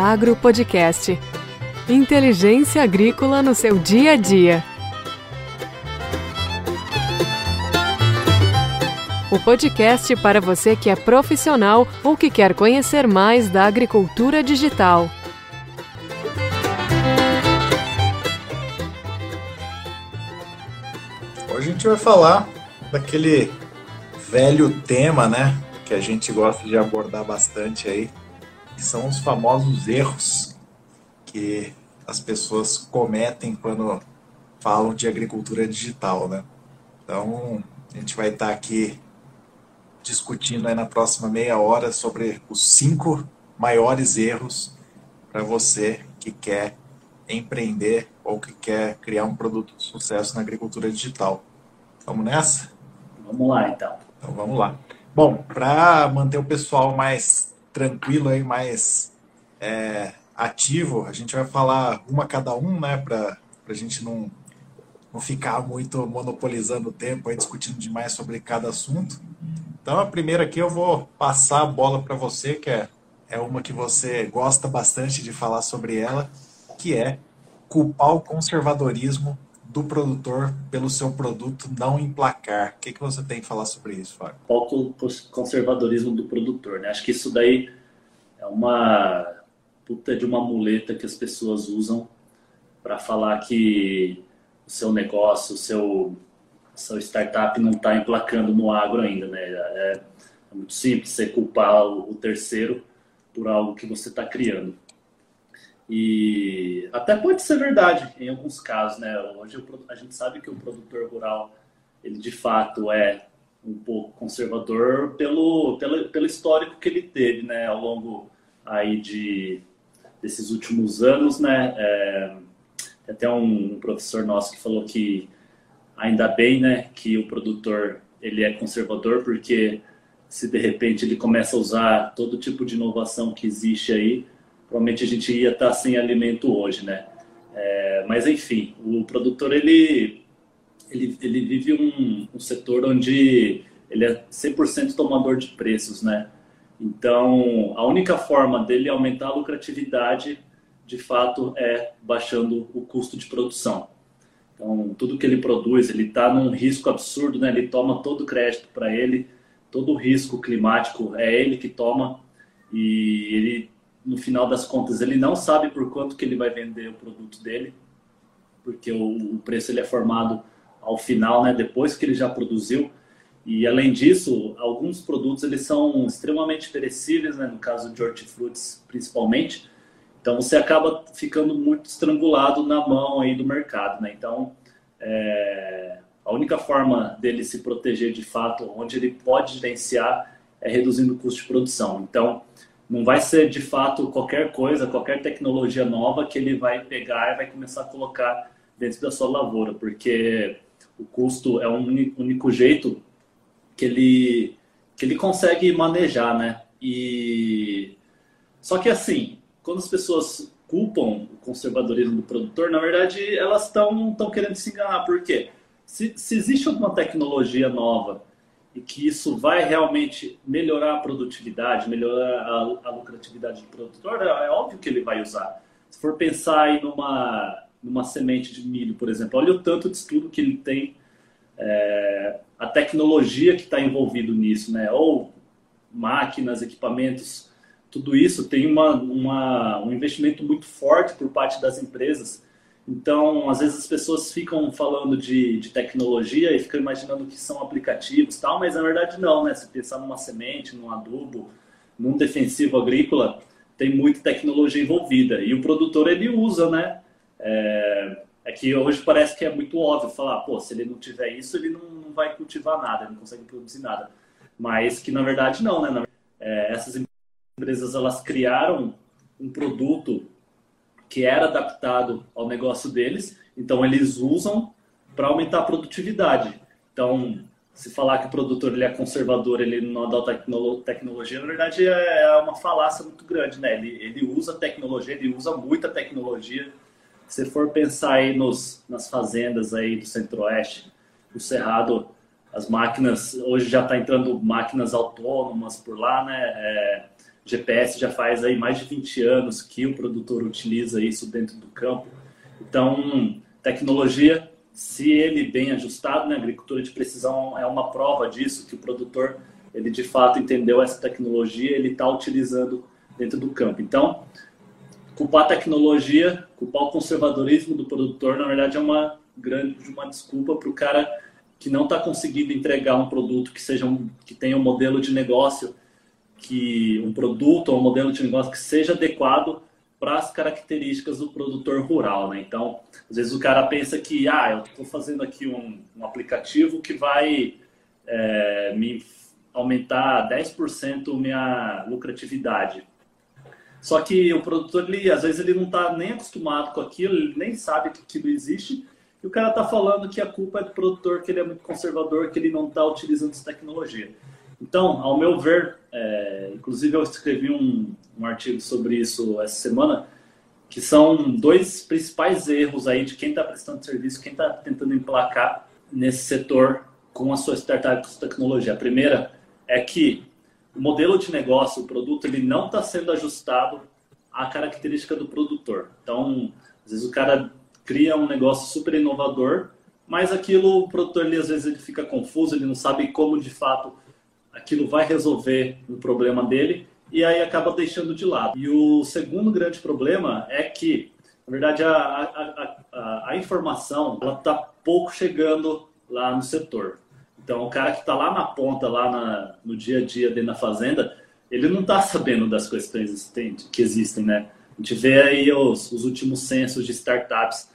Inteliagro Podcast. Inteligência agrícola no seu dia a dia. O podcast para você que é profissional ou que quer conhecer mais da agricultura digital. Hoje a gente vai falar daquele velho tema, né? Que a gente gosta de abordar bastante aí, que são os famosos erros que as pessoas cometem quando falam de agricultura digital, né? Então, a gente vai estar aqui discutindo aí na próxima meia hora sobre os cinco maiores erros para você que quer empreender ou que quer criar um produto de sucesso na agricultura digital. Vamos nessa? Vamos lá, então. Então vamos lá. Bom, para manter o pessoal mais tranquilo aí, mais é, ativo, a gente vai falar uma cada um, né, para a gente não, não ficar muito monopolizando o tempo aí, discutindo demais sobre cada assunto. Então a primeira aqui eu vou passar a bola para você, que é, é uma que você gosta bastante de falar sobre ela, que é culpar o conservadorismo do produtor pelo seu produto não emplacar. O que, que você tem que falar sobre isso, Fábio? Qual o conservadorismo do produtor, né? Acho que isso daí é uma puta de uma muleta que as pessoas usam para falar que o seu negócio, o seu, seu startup não está emplacando no agro ainda, né? É, é, muito simples você culpar o terceiro por algo que você está criando. E até pode ser verdade em alguns casos, né? Hoje a gente sabe que o produtor rural, ele de fato é um pouco conservador pelo, pelo, pelo histórico que ele teve, né? Ao longo aí de desses últimos anos, né? É, tem até um professor nosso que falou que ainda bem, né, que o produtor ele é conservador porque se de repente ele começa a usar todo tipo de inovação que existe aí, provavelmente a gente ia estar sem alimento hoje, né? É, mas enfim, o produtor ele ele, ele vive um, um setor onde ele é 100% tomador de preços, né? Então, a única forma dele aumentar a lucratividade, de fato, é baixando o custo de produção. Então, tudo que ele produz, ele está num risco absurdo, né? Ele toma todo o crédito para ele, todo o risco climático é ele que toma e ele no final das contas, ele não sabe por quanto que ele vai vender o produto dele, porque o, o preço ele é formado ao final, né, depois que ele já produziu. E além disso, alguns produtos eles são extremamente perecíveis, né, no caso de hortifrutis principalmente. Então você acaba ficando muito estrangulado na mão aí do mercado, né? Então é, a única forma dele se proteger de fato, onde ele pode gerenciar, é reduzindo o custo de produção. Então não vai ser de fato qualquer coisa, qualquer tecnologia nova que ele vai pegar e vai começar a colocar dentro da sua lavoura, porque o custo é um único jeito que ele que ele consegue manejar, né? E só que assim, quando as pessoas culpam o conservadorismo do produtor, na verdade elas estão querendo se enganar, por quê? Se, se existe alguma tecnologia nova e que isso vai realmente melhorar a produtividade, melhorar a, a lucratividade do produtor, é, é, óbvio que ele vai usar. Se for pensar aí numa, numa semente de milho, por exemplo, olha o tanto de estudo que ele tem, é, a tecnologia que está envolvido nisso, né? Ou máquinas, equipamentos, tudo isso tem uma, uma, um investimento muito forte por parte das empresas então, às vezes as pessoas ficam falando de, de tecnologia e ficam imaginando que são aplicativos tal, mas na verdade não, né? Se pensar numa semente, num adubo, num defensivo agrícola, tem muita tecnologia envolvida. E o produtor, ele usa, né? É, é que hoje parece que é muito óbvio falar, pô, se ele não tiver isso, ele não, não vai cultivar nada, ele não consegue produzir nada. Mas que na verdade não, né? É, essas empresas, elas criaram um produto que era adaptado ao negócio deles, então eles usam para aumentar a produtividade. Então, se falar que o produtor ele é conservador, ele não adota tecnologia, na verdade é, é uma falácia muito grande, né? Ele, ele usa tecnologia, ele usa muita tecnologia. Se for pensar aí nos, nas fazendas aí do Centro-Oeste, o Cerrado, as máquinas, hoje já está entrando máquinas autônomas por lá, né? É, GPS já faz aí mais de 20 anos que o produtor utiliza isso dentro do campo. Então, tecnologia, se ele bem ajustado, né, agricultura de precisão é uma prova disso, que o produtor, ele de fato entendeu essa tecnologia, ele está utilizando dentro do campo. Então, culpar a tecnologia, culpar o conservadorismo do produtor, na verdade é uma grande uma desculpa para o cara que não está conseguindo entregar um produto que seja um, que tenha um modelo de negócio que um produto ou um modelo de negócio que seja adequado para as características do produtor rural, né? Então, às vezes o cara pensa que, ah, eu estou fazendo aqui um, um, aplicativo que vai é, me aumentar 10% minha lucratividade. Só que o produtor, ele, às vezes, ele não está nem acostumado com aquilo, ele nem sabe que aquilo existe, e o cara está falando que a culpa é do produtor, que ele é muito conservador, que ele não está utilizando essa tecnologia. Então, ao meu ver, é, inclusive eu escrevi um, um artigo sobre isso essa semana, que são dois principais erros aí de quem está prestando serviço, quem está tentando emplacar nesse setor com a sua startup de tecnologia. A primeira é que o modelo de negócio, o produto, ele não está sendo ajustado à característica do produtor. Então, às vezes o cara cria um negócio super inovador, mas aquilo, o produtor, ele, às vezes ele fica confuso, ele não sabe como de fato aquilo vai resolver o problema dele e aí acaba deixando de lado. E o segundo grande problema é que, na verdade, a, a, a, a informação está pouco chegando lá no setor. Então, o cara que está lá na ponta, lá na, no dia a dia dentro da fazenda, ele não está sabendo das questões que existem, né? A gente vê aí os, os últimos censos de startups,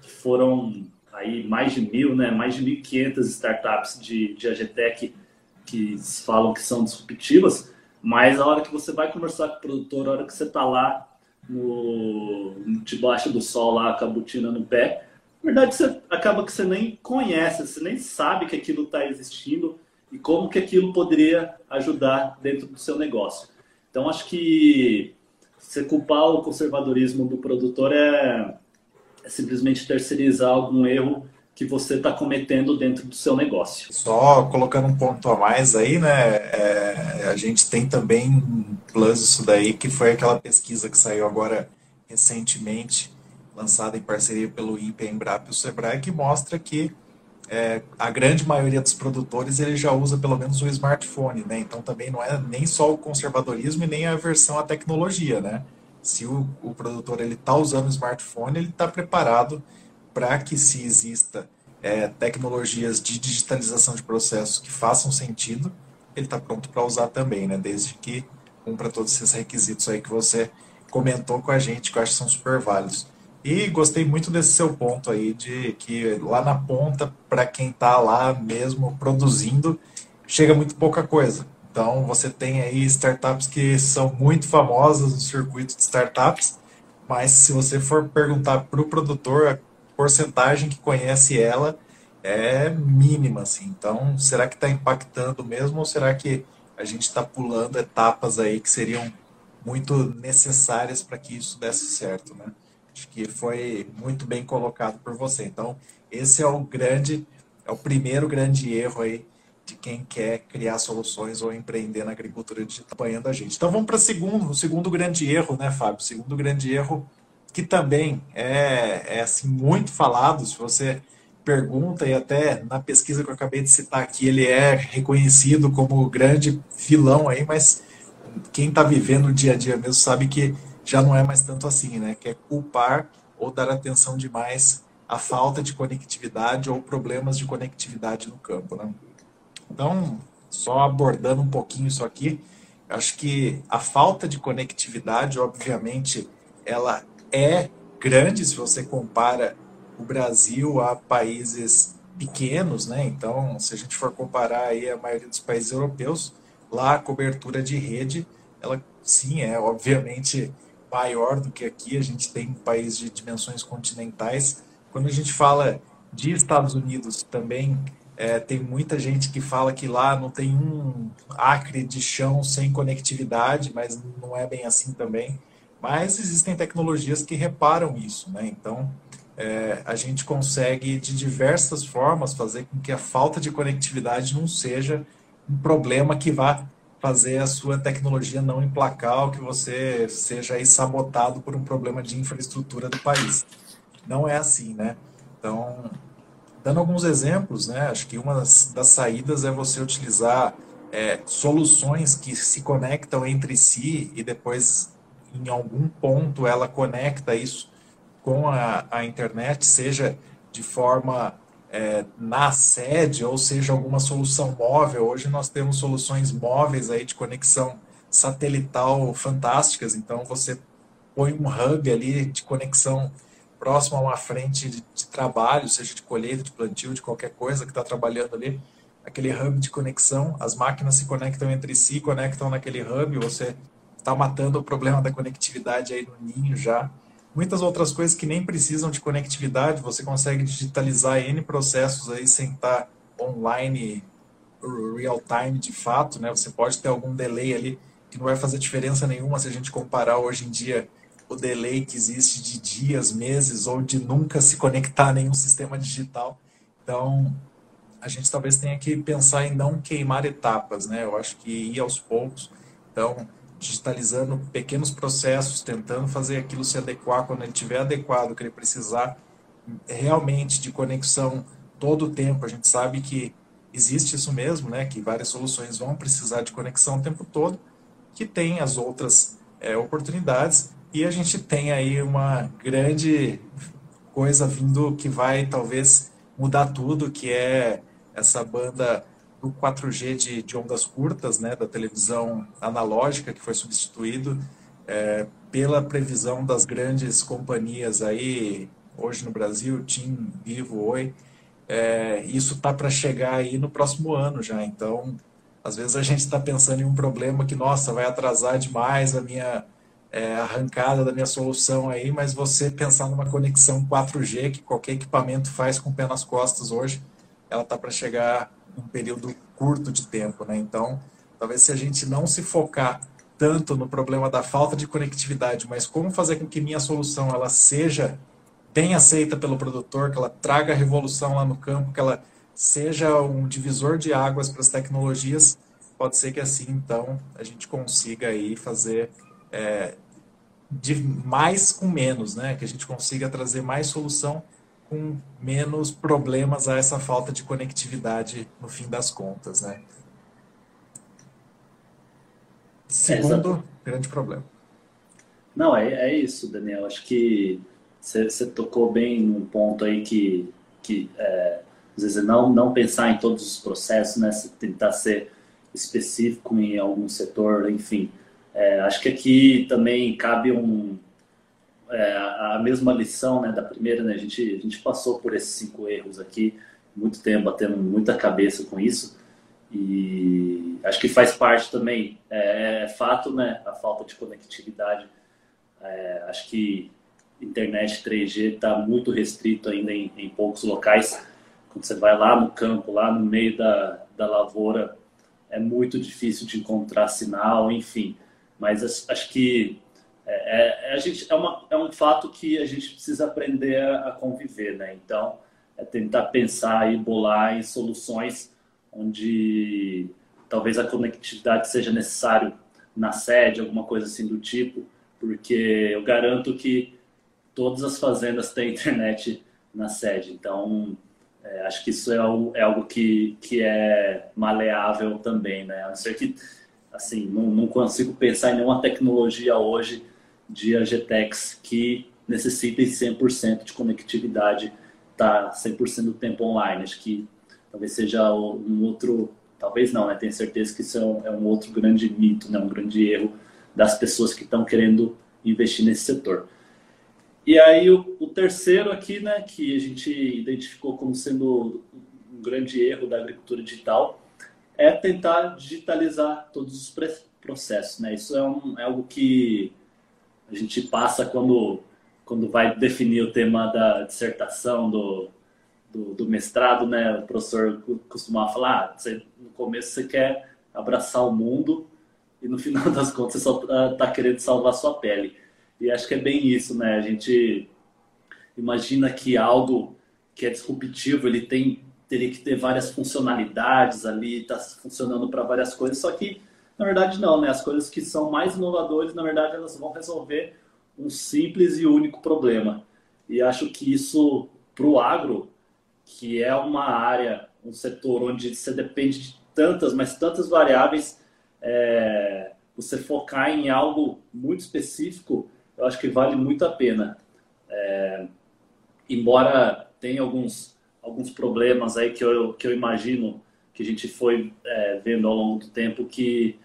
que foram aí mais de mil, né? Mais de 1.500 startups de, de AGTEC que falam que são disruptivas, mas a hora que você vai conversar com o produtor, a hora que você está lá no, debaixo do sol, lá com a botina no pé, na verdade você acaba que você nem conhece, você nem sabe que aquilo está existindo e como que aquilo poderia ajudar dentro do seu negócio. Então acho que você culpar o conservadorismo do produtor é, é simplesmente terceirizar algum erro que você está cometendo dentro do seu negócio. Só colocando um ponto a mais aí, né? É, a gente tem também um plus isso daí, que foi aquela pesquisa que saiu agora recentemente, lançada em parceria pelo INPE, Embrapa e o Sebrae, que mostra que é, a grande maioria dos produtores ele já usa pelo menos o smartphone, né? Então também não é nem só o conservadorismo e nem a aversão à tecnologia, né? Se o, o produtor ele está usando o smartphone, ele está preparado para que se exista é, tecnologias de digitalização de processos que façam sentido, ele está pronto para usar também, né? Desde que cumpra todos esses requisitos aí que você comentou com a gente, que eu acho que são super válidos. E gostei muito desse seu ponto aí, de que lá na ponta, para quem está lá mesmo produzindo, chega muito pouca coisa. Então, você tem aí startups que são muito famosas no circuito de startups, mas se você for perguntar para o produtor porcentagem que conhece ela é mínima, assim. Então, será que está impactando mesmo ou será que a gente está pulando etapas aí que seriam muito necessárias para que isso desse certo, né? Acho que foi muito bem colocado por você. Então, esse é o grande, é o primeiro grande erro aí de quem quer criar soluções ou empreender na agricultura digital, apoiando a gente. Então, vamos para o segundo, o segundo grande erro, né, Fábio? O segundo grande erro que também é, é assim, muito falado, se você pergunta, e até na pesquisa que eu acabei de citar aqui, ele é reconhecido como grande vilão aí, mas quem está vivendo o dia a dia mesmo sabe que já não é mais tanto assim, né? Que é culpar ou dar atenção demais à falta de conectividade ou problemas de conectividade no campo, né? Então, só abordando um pouquinho isso aqui, acho que a falta de conectividade, obviamente, ela é grande se você compara o Brasil a países pequenos, né? Então, se a gente for comparar aí a maioria dos países europeus, lá a cobertura de rede, ela sim é obviamente maior do que aqui. A gente tem um país de dimensões continentais. Quando a gente fala de Estados Unidos também é, tem muita gente que fala que lá não tem um acre de chão sem conectividade, mas não é bem assim também. Mas existem tecnologias que reparam isso, né? Então, é, a gente consegue de diversas formas fazer com que a falta de conectividade não seja um problema que vá fazer a sua tecnologia não emplacar ou que você seja aí sabotado por um problema de infraestrutura do país. Não é assim, né? Então, dando alguns exemplos, né? Acho que uma das, das saídas é você utilizar é, soluções que se conectam entre si e depois, em algum ponto, ela conecta isso com a, a internet, seja de forma é, na sede, ou seja, alguma solução móvel. Hoje nós temos soluções móveis aí de conexão satelital fantásticas, então você põe um hub ali de conexão próximo a uma frente de, de trabalho, seja de colheita, de plantio, de qualquer coisa que está trabalhando ali, aquele hub de conexão, as máquinas se conectam entre si, conectam naquele hub, você está matando o problema da conectividade aí no ninho já muitas outras coisas que nem precisam de conectividade, você consegue digitalizar N processos aí sem estar online, real time de fato, né? Você pode ter algum delay ali que não vai fazer diferença nenhuma se a gente comparar hoje em dia o delay que existe de dias, meses ou de nunca se conectar a nenhum sistema digital. Então, a gente talvez tenha que pensar em não queimar etapas, né? Eu acho que ir aos poucos. Então, digitalizando pequenos processos, tentando fazer aquilo se adequar quando ele estiver adequado, que ele precisar realmente de conexão todo o tempo. A gente sabe que existe isso mesmo, né? Que várias soluções vão precisar de conexão o tempo todo, que tem as outras é, oportunidades e a gente tem aí uma grande coisa vindo que vai talvez mudar tudo, que é essa banda do 4G de, de, ondas curtas, né, da televisão analógica, que foi substituído é, pela previsão das grandes companhias aí, hoje no Brasil, TIM, Vivo, Oi, é, isso está para chegar aí no próximo ano já, então, às vezes a gente está pensando em um problema que, nossa, vai atrasar demais a minha é, arrancada da minha solução aí, mas você pensar numa conexão 4G que qualquer equipamento faz com o pé nas costas hoje, ela está para chegar um período curto de tempo, né? Então, talvez se a gente não se focar tanto no problema da falta de conectividade, mas como fazer com que minha solução ela seja bem aceita pelo produtor, que ela traga revolução lá no campo, que ela seja um divisor de águas para as tecnologias, pode ser que assim, então, a gente consiga aí fazer é, de mais com menos, né? Que a gente consiga trazer mais solução com menos problemas a essa falta de conectividade no fim das contas, né? Segundo é, grande problema. Não, é, é isso, Daniel. Acho que você tocou bem num ponto aí que, que é, às vezes não, não pensar em todos os processos, né? Tentar ser específico em algum setor, enfim. É, acho que aqui também cabe um, é, a mesma lição né, da primeira, né? A gente, a gente passou por esses cinco erros aqui, muito tempo batendo muita cabeça com isso. E acho que faz parte também, é, é fato, né? A falta de conectividade. É, acho que internet 3G está muito restrito ainda em, em, poucos locais. Quando você vai lá no campo, lá no meio da, da lavoura, é muito difícil de encontrar sinal, enfim. Mas acho que é, é, a gente, é, uma, é um fato que a gente precisa aprender a, a conviver, né? Então, é tentar pensar e bolar em soluções onde talvez a conectividade seja necessário na sede, alguma coisa assim do tipo, porque eu garanto que todas as fazendas têm internet na sede. Então, é, acho que isso é, algo, é algo que, que é maleável também, né? A não ser que, assim, não, não consigo pensar em nenhuma tecnologia hoje de AGTEX que necessitem 100% de conectividade, tá 100% do tempo online. Acho que talvez seja um outro, talvez não, né? Tenho certeza que isso é um, é um outro grande mito, né? Um grande erro das pessoas que estão querendo investir nesse setor. E aí o, o, terceiro aqui, né, que a gente identificou como sendo um grande erro da agricultura digital, é tentar digitalizar todos os processos, né? Isso é, um, é algo que a gente passa quando, quando vai definir o tema da dissertação, do, do, do mestrado, né? O professor costumava falar, ah, você, no começo você quer abraçar o mundo e no final das contas você só está ah, querendo salvar sua pele. E acho que é bem isso, né? A gente imagina que algo que é disruptivo, ele tem teria que ter várias funcionalidades ali, está funcionando para várias coisas, só que Na verdade, não, né? As coisas que são mais inovadoras, na verdade, elas vão resolver um simples e único problema. E acho que isso, para o agro, que é uma área, um setor onde você depende de tantas, mas tantas variáveis, é, você focar em algo muito específico, eu acho que vale muito a pena. É, embora tenha alguns, alguns problemas aí que eu, que eu imagino que a gente foi é, vendo ao longo do tempo que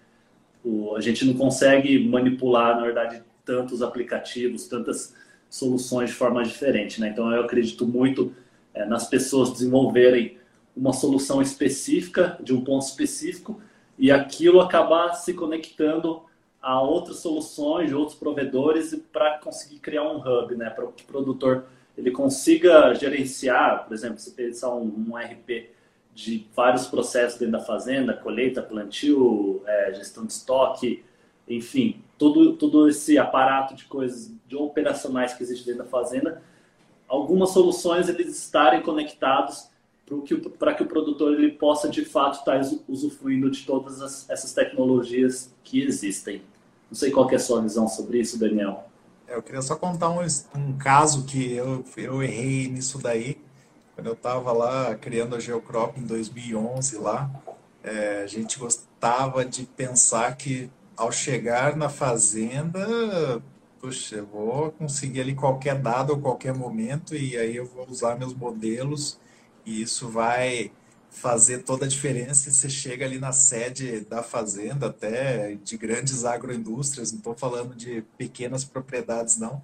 o, a gente não consegue manipular, na verdade, tantos aplicativos, tantas soluções de forma diferente. Né? Então, eu acredito muito é, nas pessoas desenvolverem uma solução específica, de um ponto específico, e aquilo acabar se conectando a outras soluções, de outros provedores, para conseguir criar um hub, né? para o produtor ele consiga gerenciar, por exemplo, se pensar um, um RP de vários processos dentro da fazenda, colheita, plantio, é, gestão de estoque, enfim, todo, todo esse aparato de coisas de operacionais que existe dentro da fazenda, algumas soluções eles estarem conectados para que, o produtor ele possa de fato estar usufruindo de todas as, essas tecnologias que existem. Não sei qual é a sua visão sobre isso, Daniel. É, eu queria só contar um, um caso que eu, eu errei nisso daí. Quando eu estava lá criando a Geocrop em 2011 lá, é, a gente gostava de pensar que ao chegar na fazenda, puxa, eu vou conseguir ali qualquer dado ou qualquer momento e aí eu vou usar meus modelos e isso vai fazer toda a diferença. Você chega ali na sede da fazenda, até de grandes agroindústrias, não estou falando de pequenas propriedades, não.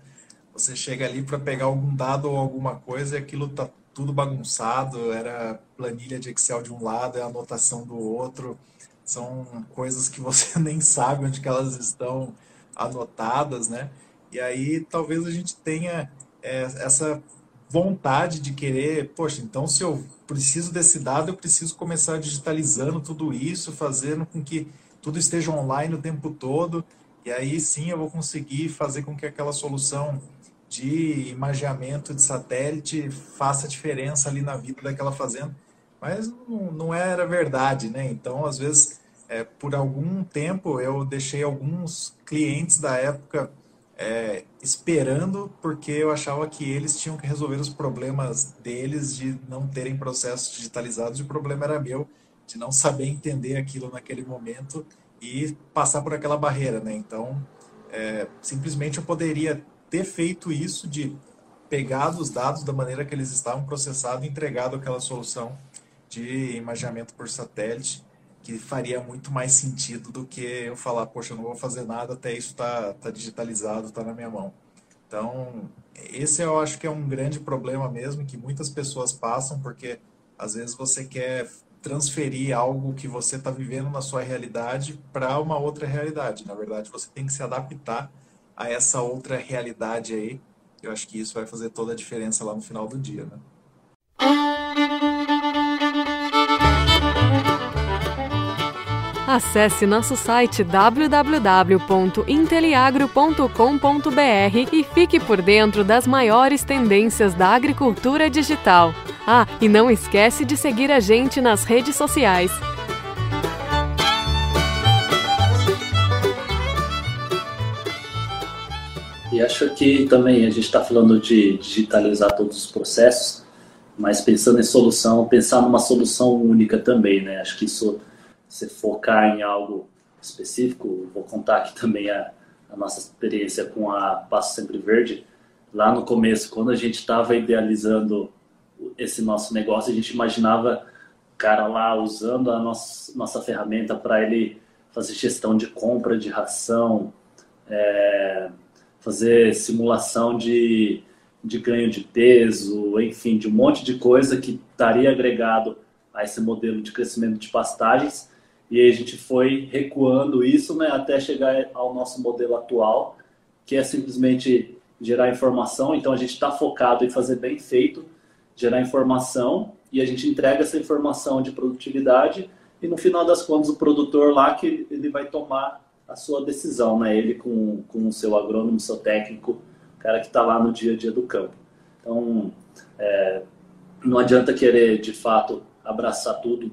Você chega ali para pegar algum dado ou alguma coisa e aquilo está tudo bagunçado, era planilha de Excel de um lado, é anotação do outro, são coisas que você nem sabe onde que elas estão anotadas, né? E aí talvez a gente tenha é, essa vontade de querer, poxa, então se eu preciso desse dado, eu preciso começar digitalizando tudo isso, fazendo com que tudo esteja online o tempo todo, e aí sim eu vou conseguir fazer com que aquela solução de imageamento de satélite faça diferença ali na vida daquela fazenda. Mas não, não era verdade, né? Então, às vezes, é, por algum tempo, eu deixei alguns clientes da época é, esperando, porque eu achava que eles tinham que resolver os problemas deles de não terem processos digitalizados, e o problema era meu, de não saber entender aquilo naquele momento e passar por aquela barreira, né? Então, é, simplesmente eu poderia ter feito isso de pegado os dados da maneira que eles estavam processados e entregado aquela solução de imaginamento por satélite que faria muito mais sentido do que eu falar, poxa, eu não vou fazer nada até isso tá, tá digitalizado, tá na minha mão. Então, esse eu acho que é um grande problema mesmo, que muitas pessoas passam, porque às vezes você quer transferir algo que você está vivendo na sua realidade para uma outra realidade. Na verdade, você tem que se adaptar a essa outra realidade aí. Eu acho que isso vai fazer toda a diferença lá no final do dia, né? Acesse nosso site www.inteliagro.com.br e fique por dentro das maiores tendências da agricultura digital. Ah, e não esquece de seguir a gente nas redes sociais. E acho que também a gente está falando de digitalizar todos os processos, mas pensando em solução, pensar numa solução única também, né? Acho que isso você focar em algo específico, vou contar aqui também a, a nossa experiência com a Passo Sempre Verde. Lá no começo, quando a gente estava idealizando esse nosso negócio, a gente imaginava o cara lá usando a nossa, nossa ferramenta para ele fazer gestão de compra de ração, é, fazer simulação de, de ganho de peso, enfim, de um monte de coisa que estaria agregado a esse modelo de crescimento de pastagens e a gente foi recuando isso né, até chegar ao nosso modelo atual, que é simplesmente gerar informação. Então a gente está focado em fazer bem feito, gerar informação, e a gente entrega essa informação de produtividade, e no final das contas o produtor lá que ele vai tomar a sua decisão, né? ele com, com o seu agrônomo, seu técnico, cara que está lá no dia a dia do campo. Então, é, não adianta querer, de fato, abraçar tudo,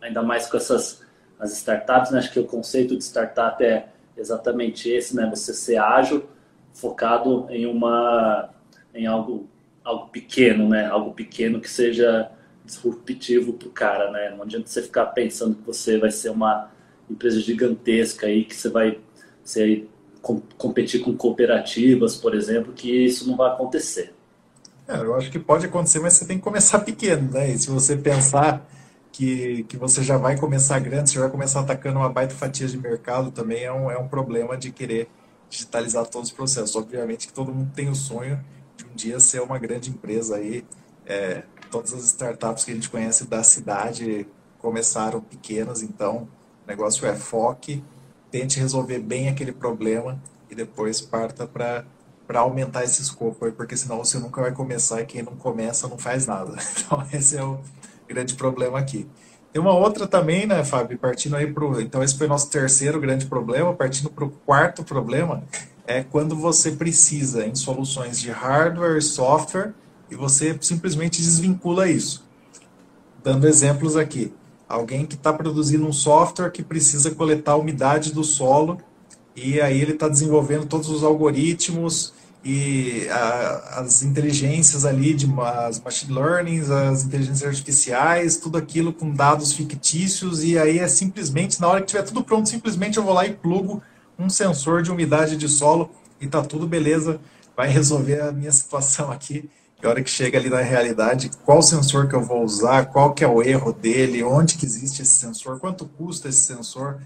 ainda mais com essas as startups, né? Acho que o conceito de startup é exatamente esse, né? Você ser ágil, focado em uma em algo algo pequeno, né? Algo pequeno que seja disruptivo para o cara, né? Não adianta você ficar pensando que você vai ser uma empresa gigantesca aí, que você vai você competir com cooperativas, por exemplo, que isso não vai acontecer. É, eu acho que pode acontecer, mas você tem que começar pequeno, né? E se você pensar que, que você já vai começar grande, você vai começar atacando uma baita fatia de mercado, também é um, é um problema de querer digitalizar todos os processos. Obviamente que todo mundo tem o sonho de um dia ser uma grande empresa aí. É, todas as startups que a gente conhece da cidade começaram pequenas, então o negócio é foque, tente resolver bem aquele problema e depois parta para para aumentar esse escopo aí, porque senão você nunca vai começar e quem não começa não faz nada. Então esse é o grande problema aqui. Tem uma outra também, né, Fábio? Partindo aí para Então, esse foi o nosso terceiro grande problema. Partindo para o quarto problema, é quando você precisa em soluções de hardware e software e você simplesmente desvincula isso. Dando exemplos aqui. Alguém que está produzindo um software que precisa coletar a umidade do solo e aí ele está desenvolvendo todos os algoritmos e a, as inteligências ali, de, as machine learning, as inteligências artificiais, tudo aquilo com dados fictícios, e aí é simplesmente, na hora que tiver tudo pronto, simplesmente eu vou lá e plugo um sensor de umidade de solo e tá tudo beleza, vai resolver a minha situação aqui. E a hora que chega ali na realidade, qual sensor que eu vou usar, qual que é o erro dele, onde que existe esse sensor, quanto custa esse sensor,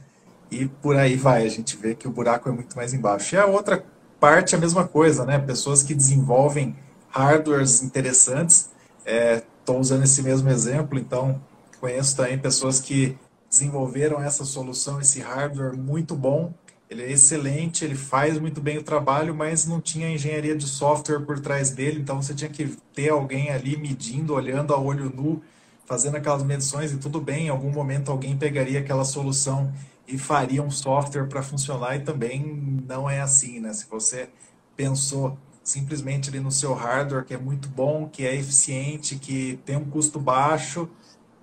e por aí vai. A gente vê que o buraco é muito mais embaixo. E a outra parte, a mesma coisa, né? Pessoas que desenvolvem hardwares interessantes. Estou é, usando esse mesmo exemplo, então conheço também pessoas que desenvolveram essa solução, esse hardware muito bom. Ele é excelente, ele faz muito bem o trabalho, mas não tinha engenharia de software por trás dele, então você tinha que ter alguém ali medindo, olhando a olho nu, fazendo aquelas medições e tudo bem, em algum momento alguém pegaria aquela solução e faria um software para funcionar e também não é assim, né? Se você pensou simplesmente ali no seu hardware que é muito bom, que é eficiente, que tem um custo baixo,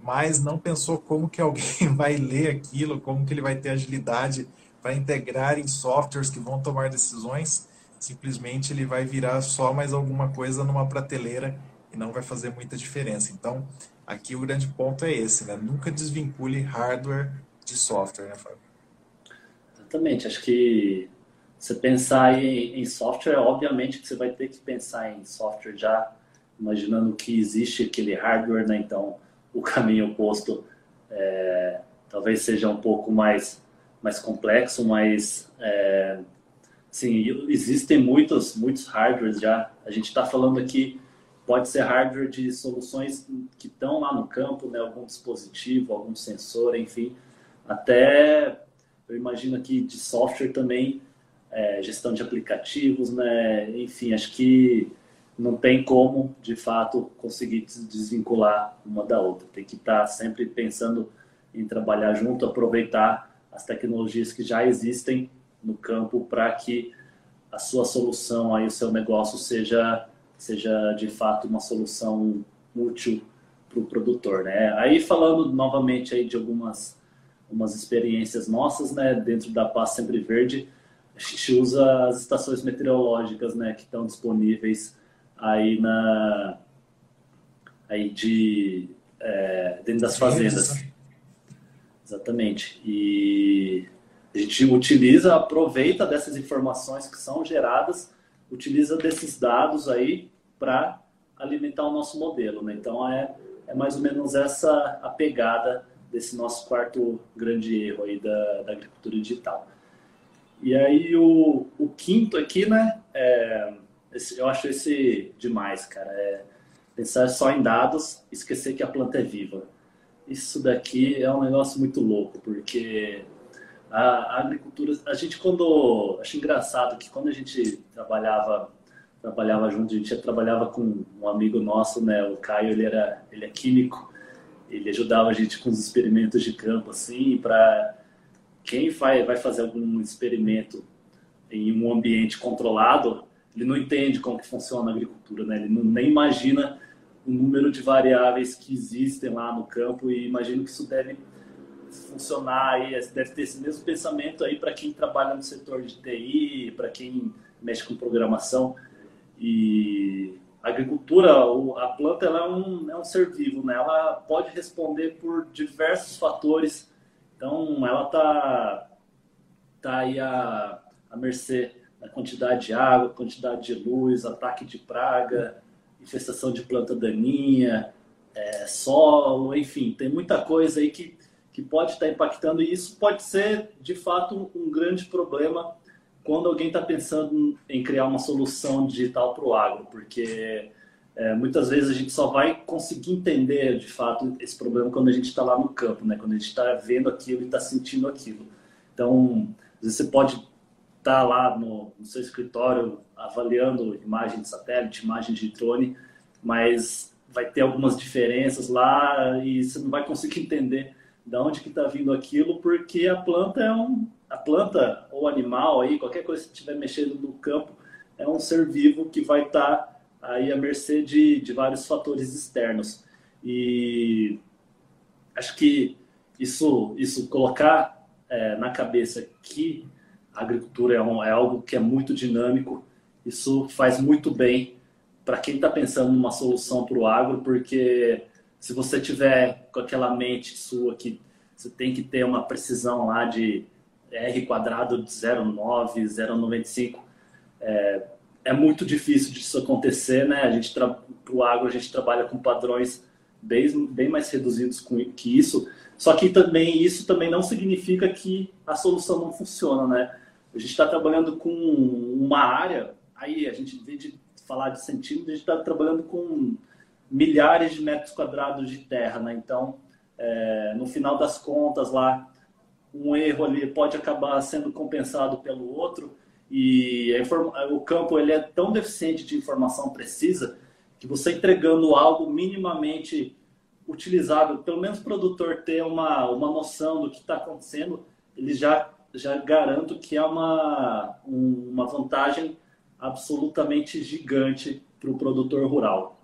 mas não pensou como que alguém vai ler aquilo, como que ele vai ter agilidade para integrar em softwares que vão tomar decisões, simplesmente ele vai virar só mais alguma coisa numa prateleira e não vai fazer muita diferença. Então, aqui o grande ponto é esse, né? Nunca desvincule hardware de software, né, Fábio? Exatamente. Acho que você pensar em, em software, obviamente que você vai ter que pensar em software já imaginando que existe aquele hardware, né? Então, o caminho oposto é, talvez seja um pouco mais mais complexo, mas é, sim, existem muitos muitos hardwares já. A gente está falando aqui pode ser hardware de soluções que estão lá no campo, né? Algum dispositivo, algum sensor, enfim até eu imagino aqui de software também, é, gestão de aplicativos, né? Enfim, acho que não tem como, de fato, conseguir desvincular uma da outra. Tem que estar sempre pensando em trabalhar junto, aproveitar as tecnologias que já existem no campo para que a sua solução, aí o seu negócio seja seja de fato uma solução útil para o produtor, né? Aí falando novamente aí de algumas umas experiências nossas, né, dentro da Paz Sempre Verde, a gente usa as estações meteorológicas, né, que estão disponíveis aí na aí de é, dentro das fazendas. Exatamente. E a gente utiliza, aproveita dessas informações que são geradas, utiliza desses dados aí para alimentar o nosso modelo, né? Então é, é mais ou menos essa a pegada desse nosso quarto grande erro aí da, da agricultura digital. E aí o, o quinto aqui, né, é, esse, eu acho esse demais, cara, é pensar só em dados, esquecer que a planta é viva. Isso daqui é um negócio muito louco, porque a, agricultura, a gente quando, acho engraçado que quando a gente trabalhava trabalhava junto, a gente trabalhava com um amigo nosso, né, o Caio, ele era ele é químico, ele ajudava a gente com os experimentos de campo, assim, para quem vai, vai fazer algum experimento em um ambiente controlado, ele não entende como que funciona a agricultura, né? Ele não, nem imagina o número de variáveis que existem lá no campo e imagino que isso deve funcionar aí, deve ter esse mesmo pensamento aí para quem trabalha no setor de TI, para quem mexe com programação. E a agricultura, a planta ela é, um, é um ser vivo, né? ela pode responder por diversos fatores. Então, ela está tá aí a, a mercê da quantidade de água, quantidade de luz, ataque de praga, infestação de planta daninha, é, solo, enfim, tem muita coisa aí que, que pode estar impactando e isso pode ser, de fato, um grande problema quando alguém está pensando em criar uma solução digital para o agro, porque é, muitas vezes a gente só vai conseguir entender, de fato, esse problema quando a gente está lá no campo, né? quando a gente está vendo aquilo e está sentindo aquilo. Então, você pode estar tá lá no, no seu escritório avaliando imagem de satélite, imagem de drone, mas vai ter algumas diferenças lá e você não vai conseguir entender de onde que está vindo aquilo, porque a planta é um, a planta ou animal aí, qualquer coisa que estiver mexendo no campo, é um ser vivo que vai estar tá aí à mercê de, de vários fatores externos. E acho que isso, isso colocar é, na cabeça que a agricultura é, um, é algo que é muito dinâmico, isso faz muito bem para quem está pensando numa solução para o agro, porque se você tiver com aquela mente sua que você tem que ter uma precisão lá de R quadrado de 0,9, 0,95, é, é muito difícil disso acontecer, né? A gente para o agro a gente trabalha com padrões bem, bem mais reduzidos que isso. Só que também isso também não significa que a solução não funciona, né? A gente está trabalhando com uma área, aí a gente, vê de falar de centímetros, a gente está trabalhando com milhares de metros quadrados de terra, né? Então, é, no final das contas, lá, um erro ali pode acabar sendo compensado pelo outro e o campo ele é tão deficiente de informação precisa que você entregando algo minimamente utilizável, pelo menos o produtor ter uma, uma noção do que está acontecendo, ele já, já garanto que é uma, uma vantagem absolutamente gigante para o produtor rural.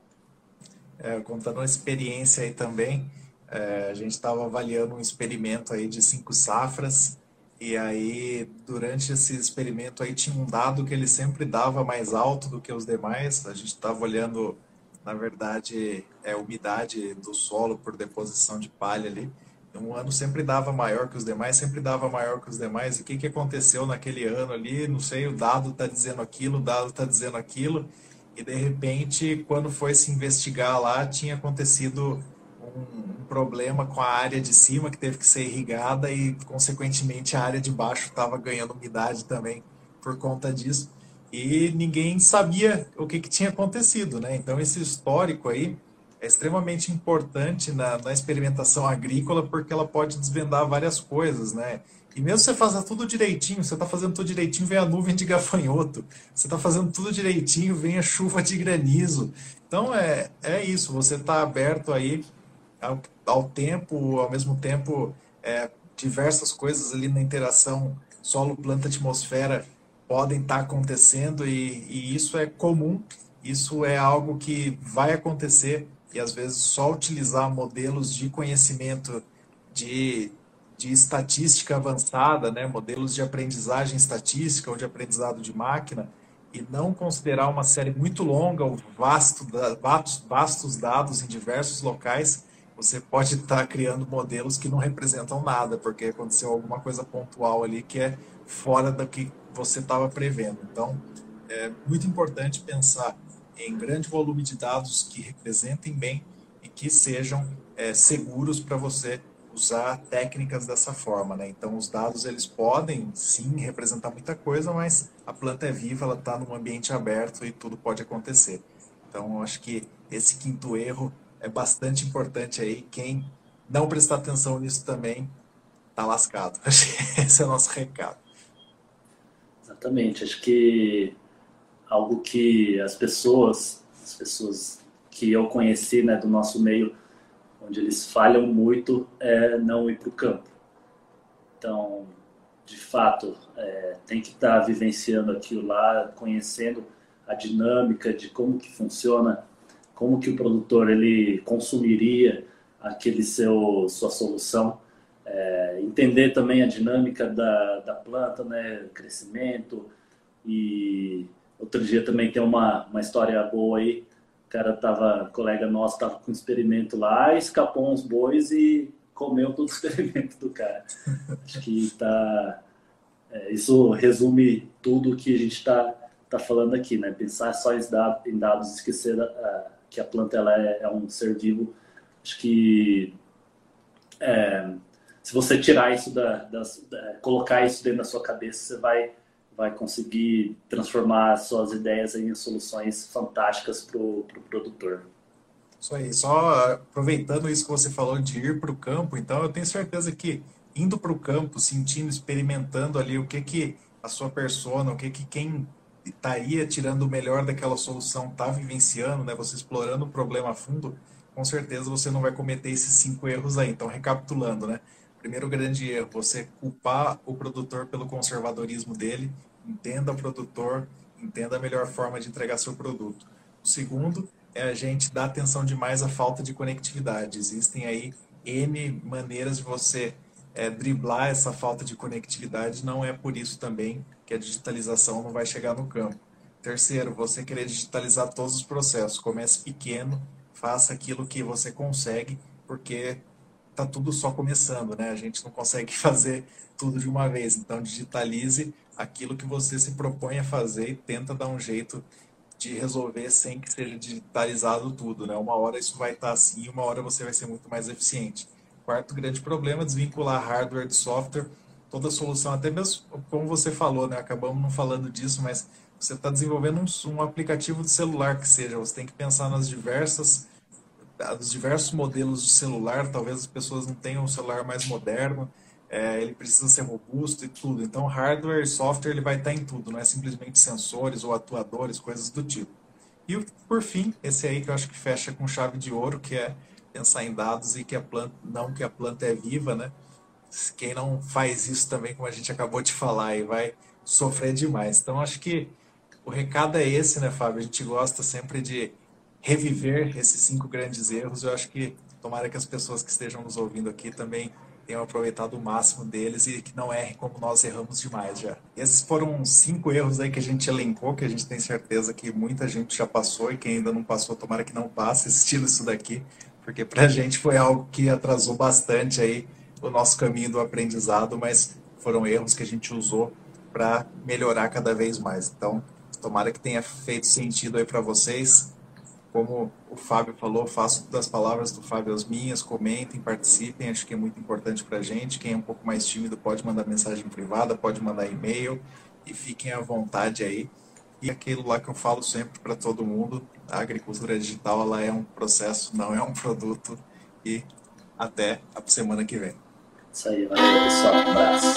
É, contando uma experiência aí também, é, a gente estava avaliando um experimento aí de cinco safras e aí durante esse experimento aí tinha um dado que ele sempre dava mais alto do que os demais. A gente estava olhando, na verdade, é umidade do solo por deposição de palha ali um ano sempre dava maior que os demais, sempre dava maior que os demais. E o que, que aconteceu naquele ano ali? Não sei, o dado está dizendo aquilo, o dado está dizendo aquilo. E de repente, quando foi se investigar lá, tinha acontecido um, problema com a área de cima que teve que ser irrigada e, consequentemente, a área de baixo estava ganhando umidade também por conta disso. E ninguém sabia o que, que tinha acontecido, né? Então, esse histórico aí é extremamente importante na, na, experimentação agrícola porque ela pode desvendar várias coisas, né? E mesmo você fazer tudo direitinho, você está fazendo tudo direitinho, vem a nuvem de gafanhoto. Você está fazendo tudo direitinho, vem a chuva de granizo. Então é, é isso, você está aberto aí ao, ao, tempo, ao mesmo tempo é, diversas coisas ali na interação solo, planta, atmosfera podem estar tá acontecendo e, e isso é comum, isso é algo que vai acontecer e às vezes só utilizar modelos de conhecimento de, de estatística avançada, né, modelos de aprendizagem estatística ou de aprendizado de máquina, e não considerar uma série muito longa, ou vasto, vastos, vastos dados em diversos locais, você pode estar criando modelos que não representam nada, porque aconteceu alguma coisa pontual ali que é fora do que você estava prevendo. Então, é muito importante pensar em grande volume de dados que representem bem e que sejam é, seguros para você usar técnicas dessa forma, né? Então, os dados eles podem sim representar muita coisa, mas a planta é viva, ela está num ambiente aberto e tudo pode acontecer. Então, acho que esse quinto erro é bastante importante aí. Quem não prestar atenção nisso também está lascado. Esse é o nosso recado. Exatamente. Acho que algo que as pessoas, as pessoas que eu conheci né, do nosso meio, onde eles falham muito, é não ir para o campo. Então, de fato, é, tem que estar tá vivenciando aquilo lá, conhecendo a dinâmica de como que funciona, como que o produtor ele consumiria aquele seu sua solução é, entender também a dinâmica da, da planta, né, crescimento. E outro dia também tem uma, uma história boa aí. O cara tava, colega nosso, tava com um experimento lá, escapou uns bois e comeu todo o experimento do cara. Acho que tá, é, isso resume tudo que a gente está tá falando aqui, né? Pensar só em dados, em esquecer uh, que a planta ela é, é, um ser vivo. Acho que é, se você tirar isso da, das, da, colocar isso dentro da sua cabeça, você vai vai conseguir transformar suas ideias em soluções fantásticas para o pro produtor. Isso aí, só aproveitando isso que você falou de ir para o campo, então eu tenho certeza que indo para o campo, sentindo, experimentando ali o que que a sua persona, o que que quem estaria tirando o melhor daquela solução está vivenciando, né? Você explorando o problema a fundo, com certeza você não vai cometer esses cinco erros aí. Então, recapitulando, né? Primeiro grande erro, você culpar o produtor pelo conservadorismo dele. Entenda o produtor, entenda a melhor forma de entregar seu produto. O segundo é a gente dar atenção demais à falta de conectividade. Existem aí N maneiras de você é, driblar essa falta de conectividade. Não é por isso também que a digitalização não vai chegar no campo. Terceiro, você querer digitalizar todos os processos. Comece pequeno, faça aquilo que você consegue, porque está tudo só começando, né? A gente não consegue fazer tudo de uma vez. Então, digitalize aquilo que você se propõe a fazer e tenta dar um jeito de resolver sem que seja digitalizado tudo, né? Uma hora isso vai estar tá assim, uma hora você vai ser muito mais eficiente. Quarto grande problema, desvincular hardware de software. Toda solução, até mesmo como você falou, né? Acabamos não falando disso, mas você está desenvolvendo um, um aplicativo de celular que seja. Você tem que pensar nas diversas dos diversos modelos de celular, talvez as pessoas não tenham um celular mais moderno, é, ele precisa ser robusto e tudo. Então, hardware e software ele vai estar em tudo, não é simplesmente sensores ou atuadores, coisas do tipo. E por fim, esse aí que eu acho que fecha com chave de ouro, que é pensar em dados e que a planta, não que a planta é viva, né? Quem não faz isso também, como a gente acabou de falar, aí vai sofrer demais. Então, acho que o recado é esse, né, Fábio? A gente gosta sempre de reviver esses cinco grandes erros. Eu acho que tomara que as pessoas que estejam nos ouvindo aqui também tenham aproveitado o máximo deles e que não errem como nós erramos demais já. Esses foram cinco erros aí que a gente elencou, que a gente tem certeza que muita gente já passou e quem ainda não passou, tomara que não passe, estilo isso daqui, porque para a gente foi algo que atrasou bastante aí o nosso caminho do aprendizado, mas foram erros que a gente usou para melhorar cada vez mais. Então, tomara que tenha feito sentido aí para vocês como o Fábio falou, faço das palavras do Fábio as minhas, comentem, participem, acho que é muito importante para a gente. Quem é um pouco mais tímido pode mandar mensagem privada, pode mandar e-mail e fiquem à vontade aí. E aquilo lá que eu falo sempre para todo mundo, a agricultura digital ela é um processo, não é um produto. E até a semana que vem. Isso aí, valeu pessoal, um abraço.